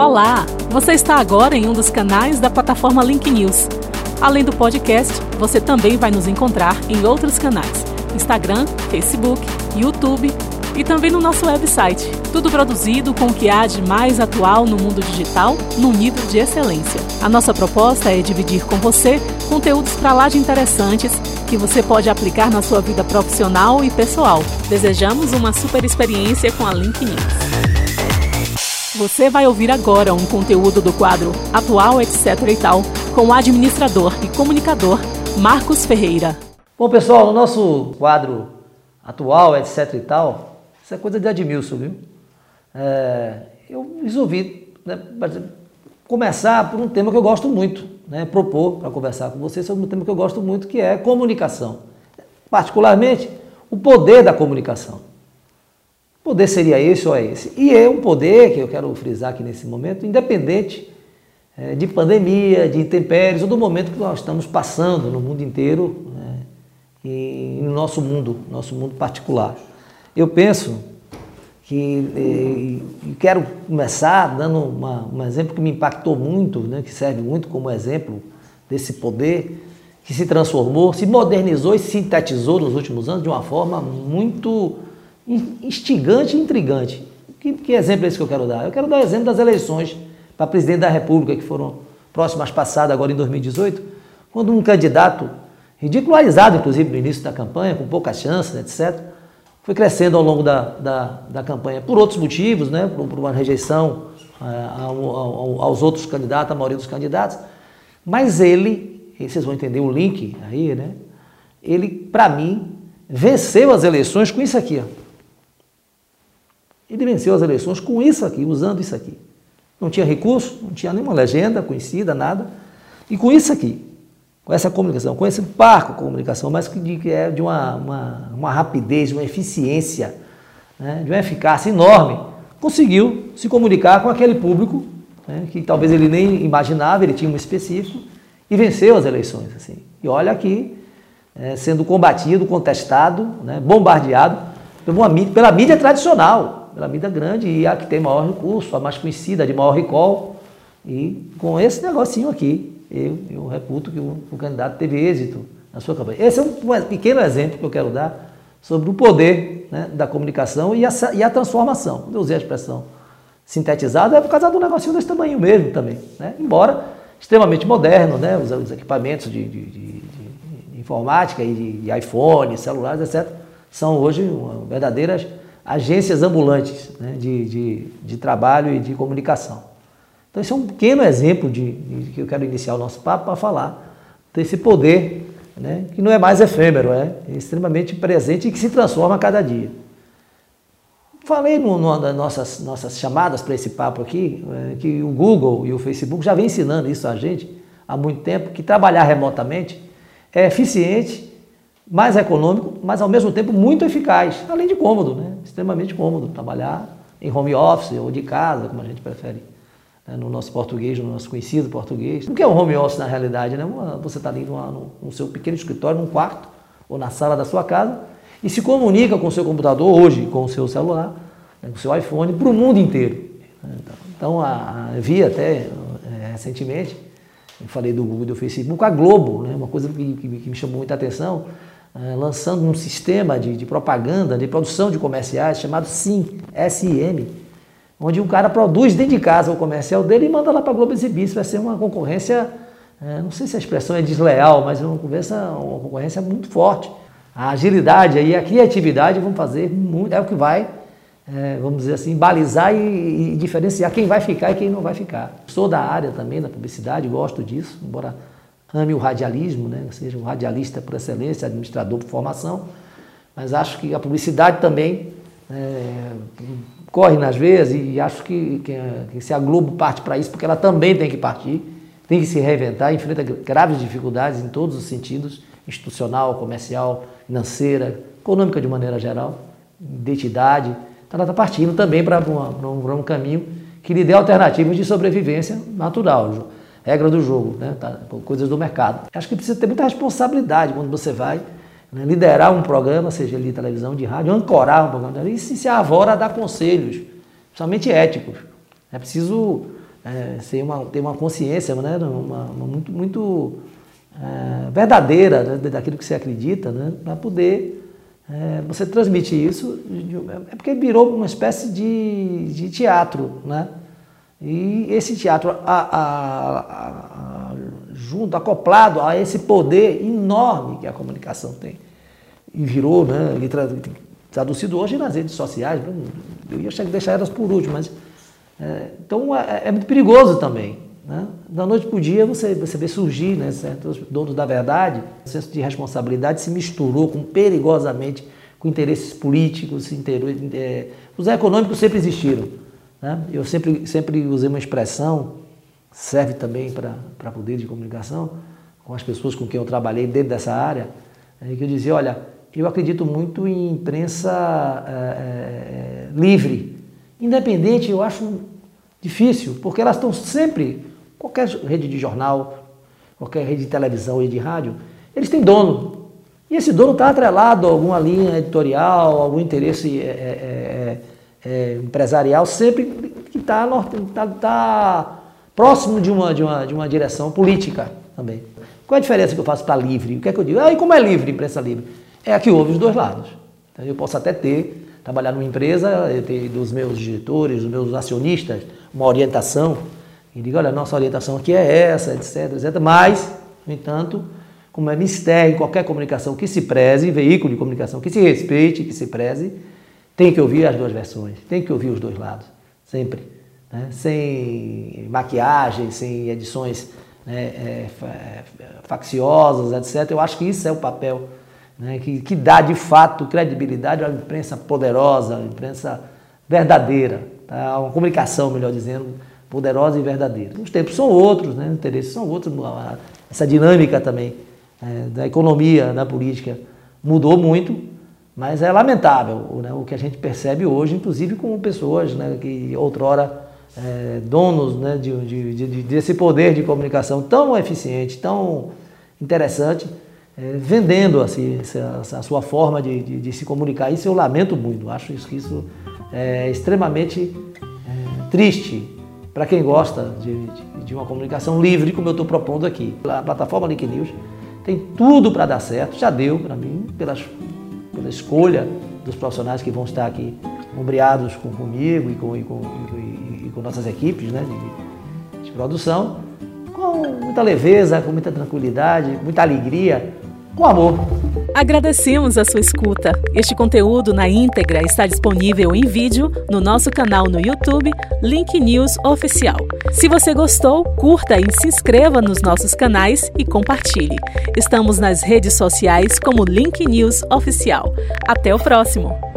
Olá! Você está agora em um dos canais da plataforma Link News. Além do podcast, você também vai nos encontrar em outros canais: Instagram, Facebook, YouTube e também no nosso website. Tudo produzido com o que há de mais atual no mundo digital, num nível de excelência. A nossa proposta é dividir com você conteúdos para lá de interessantes que você pode aplicar na sua vida profissional e pessoal. Desejamos uma super experiência com a Link News. Você vai ouvir agora um conteúdo do quadro Atual, etc e tal, com o administrador e comunicador Marcos Ferreira. Bom, pessoal, no nosso quadro Atual, etc e tal, isso é coisa de Admilson, viu? É, eu resolvi né, começar por um tema que eu gosto muito, né, propor para conversar com vocês sobre um tema que eu gosto muito, que é comunicação. Particularmente, o poder da comunicação. Poder seria esse ou é esse. E é um poder que eu quero frisar aqui nesse momento, independente é, de pandemia, de intempéries, ou do momento que nós estamos passando no mundo inteiro né, e no nosso mundo, nosso mundo particular. Eu penso que e, quero começar dando uma, um exemplo que me impactou muito, né, que serve muito como exemplo desse poder que se transformou, se modernizou e sintetizou nos últimos anos de uma forma muito instigante e intrigante. Que, que exemplo é esse que eu quero dar? Eu quero dar o exemplo das eleições para presidente da República, que foram próximas passadas agora em 2018, quando um candidato, ridicularizado inclusive no início da campanha, com poucas chances, etc., foi crescendo ao longo da, da, da campanha por outros motivos, né, por, por uma rejeição ao, ao, aos outros candidatos, a maioria dos candidatos, mas ele, vocês vão entender o link aí, né, ele, para mim, venceu as eleições com isso aqui, ó. Ele venceu as eleições com isso aqui, usando isso aqui. Não tinha recurso, não tinha nenhuma legenda conhecida, nada. E com isso aqui, com essa comunicação, com esse parco comunicação, mas que é de uma, uma, uma rapidez, de uma eficiência, né, de uma eficácia enorme, conseguiu se comunicar com aquele público né, que talvez ele nem imaginava, ele tinha um específico, e venceu as eleições. Assim. E olha aqui, é, sendo combatido, contestado, né, bombardeado pela mídia, pela mídia tradicional, pela mídia grande e a que tem maior recurso, a mais conhecida, de maior recall. E com esse negocinho aqui, eu, eu reputo que o, o candidato teve êxito na sua campanha. Esse é um pequeno exemplo que eu quero dar sobre o poder né, da comunicação e a, e a transformação. Quando eu usei a expressão sintetizada, é por causa do negocinho desse tamanho mesmo também. Né? Embora extremamente moderno, né? os, os equipamentos de, de, de, de informática e de iPhone, celulares, etc., são hoje verdadeiras agências ambulantes né, de, de, de, trabalho e de comunicação. Então, esse é um pequeno exemplo de, de que eu quero iniciar o nosso papo para falar desse poder né, que não é mais efêmero, é, extremamente presente e que se transforma a cada dia. Falei no, nas nossas, nossas chamadas para esse papo aqui é, que o Google e o Facebook já vem ensinando isso a gente há muito tempo, que trabalhar remotamente é eficiente mais econômico, mas ao mesmo tempo muito eficaz, além de cômodo, né? extremamente cômodo trabalhar em home office ou de casa, como a gente prefere né? no nosso português, no nosso conhecido português. O que é um home office na realidade? Né? Você está ali no, no seu pequeno escritório, num quarto ou na sala da sua casa e se comunica com o seu computador hoje, com o seu celular, né? com o seu iPhone, para o mundo inteiro. Então, a, a, vi até é, recentemente, eu falei do Google e do Facebook, a Globo, né? uma coisa que, que, que me chamou muita atenção, lançando um sistema de, de, propaganda, de produção de comerciais chamado SIM, S-I-M, onde um cara produz dentro de casa o comercial dele e manda lá para a Globo exibir. Isso vai ser uma concorrência, é, não sei se a expressão é desleal, mas é uma concorrência, uma concorrência muito forte. A agilidade e a criatividade vão fazer muito, é o que vai, é, vamos dizer assim, balizar e, e diferenciar quem vai ficar e quem não vai ficar. Sou da área também da publicidade, gosto disso, embora ame o radialismo, né? seja um radialista por excelência, administrador por formação, mas acho que a publicidade também é, corre nas veias e acho que, que, que se a Globo parte para isso, porque ela também tem que partir, tem que se reinventar, enfrenta graves dificuldades em todos os sentidos, institucional, comercial, financeira, econômica de maneira geral, identidade. Então ela está partindo também para um, um caminho que lhe dê alternativas de sobrevivência natural regra do jogo, né? Tá, coisas do mercado. Acho que precisa ter muita responsabilidade quando você vai né, liderar um programa, seja de televisão, de rádio, ancorar um programa, e se, se avora a dar conselhos, principalmente éticos. É preciso é, ser uma, ter uma consciência né, uma, uma muito, muito é, verdadeira né, daquilo que você acredita, né, para poder é, você transmitir isso. É porque virou uma espécie de, de teatro, né? E esse teatro, a, a, a, junto, acoplado a esse poder enorme que a comunicação tem, e virou, né, e traduzido hoje nas redes sociais, eu ia deixar elas por último, mas é, então é, é, muito perigoso também. Né? Da noite para o dia você, você vê surgir né, certos donos da verdade, o senso de responsabilidade se misturou com perigosamente com interesses políticos, inter, é, os econômicos sempre existiram. Né? Eu sempre, sempre usei uma expressão, serve também para poder de comunicação, com as pessoas com quem eu trabalhei dentro dessa área, é, que eu dizia, olha, eu acredito muito em imprensa é, é, livre. Independente, eu acho difícil, porque elas estão sempre, qualquer rede de jornal, qualquer rede de televisão e de rádio, eles têm dono. E esse dono está atrelado a alguma linha editorial, algum interesse é, é, empresarial, sempre que está tá, tá próximo de uma, de, uma, de uma direção política também. Qual é a diferença que eu faço para livre? O que é que eu digo? Ah, e como é livre, imprensa livre? É que houve os dois lados. Então, eu posso até ter, trabalhar numa empresa, eu ter dos meus diretores, dos meus acionistas, uma orientação, e digo, olha, nossa orientação aqui é essa, etc, etc. Mas, no entanto, como é mistério qualquer comunicação que se preze, veículo de comunicação que se respeite, que se preze, tem que ouvir as duas versões, tem que ouvir os dois lados, sempre. Né? Sem maquiagem, sem edições né, é, facciosas, etc. Eu acho que isso é o papel né, que, que dá de fato credibilidade uma imprensa poderosa, uma imprensa verdadeira, tá? uma comunicação, melhor dizendo, poderosa e verdadeira. Os tempos são outros, né? os interesses são outros, essa dinâmica também é, da economia, da política mudou muito, mas é lamentável né? o que a gente percebe hoje, inclusive com pessoas né, que outrora é, donos né, de, de, de, desse poder de comunicação tão eficiente, tão interessante, é, vendendo assim, essa, a sua forma de, de, se comunicar. Isso eu lamento muito, acho isso, isso é extremamente é, triste para quem gosta de, de, uma comunicação livre, como eu estou propondo aqui. A plataforma Link News tem tudo para dar certo, já deu para mim, pelas, pela escolha dos profissionais que vão estar aqui ombreados com, comigo e com, e com, e, e com nossas equipes né, de, de produção, com muita leveza, com muita tranquilidade, muita alegria com amor. Agradecemos a sua escuta. Este conteúdo na íntegra está disponível em vídeo no nosso canal no YouTube, Link News Oficial. Se você gostou, curta e se inscreva nos nossos canais e compartilhe. Estamos nas redes sociais como Link News Oficial. Até o próximo!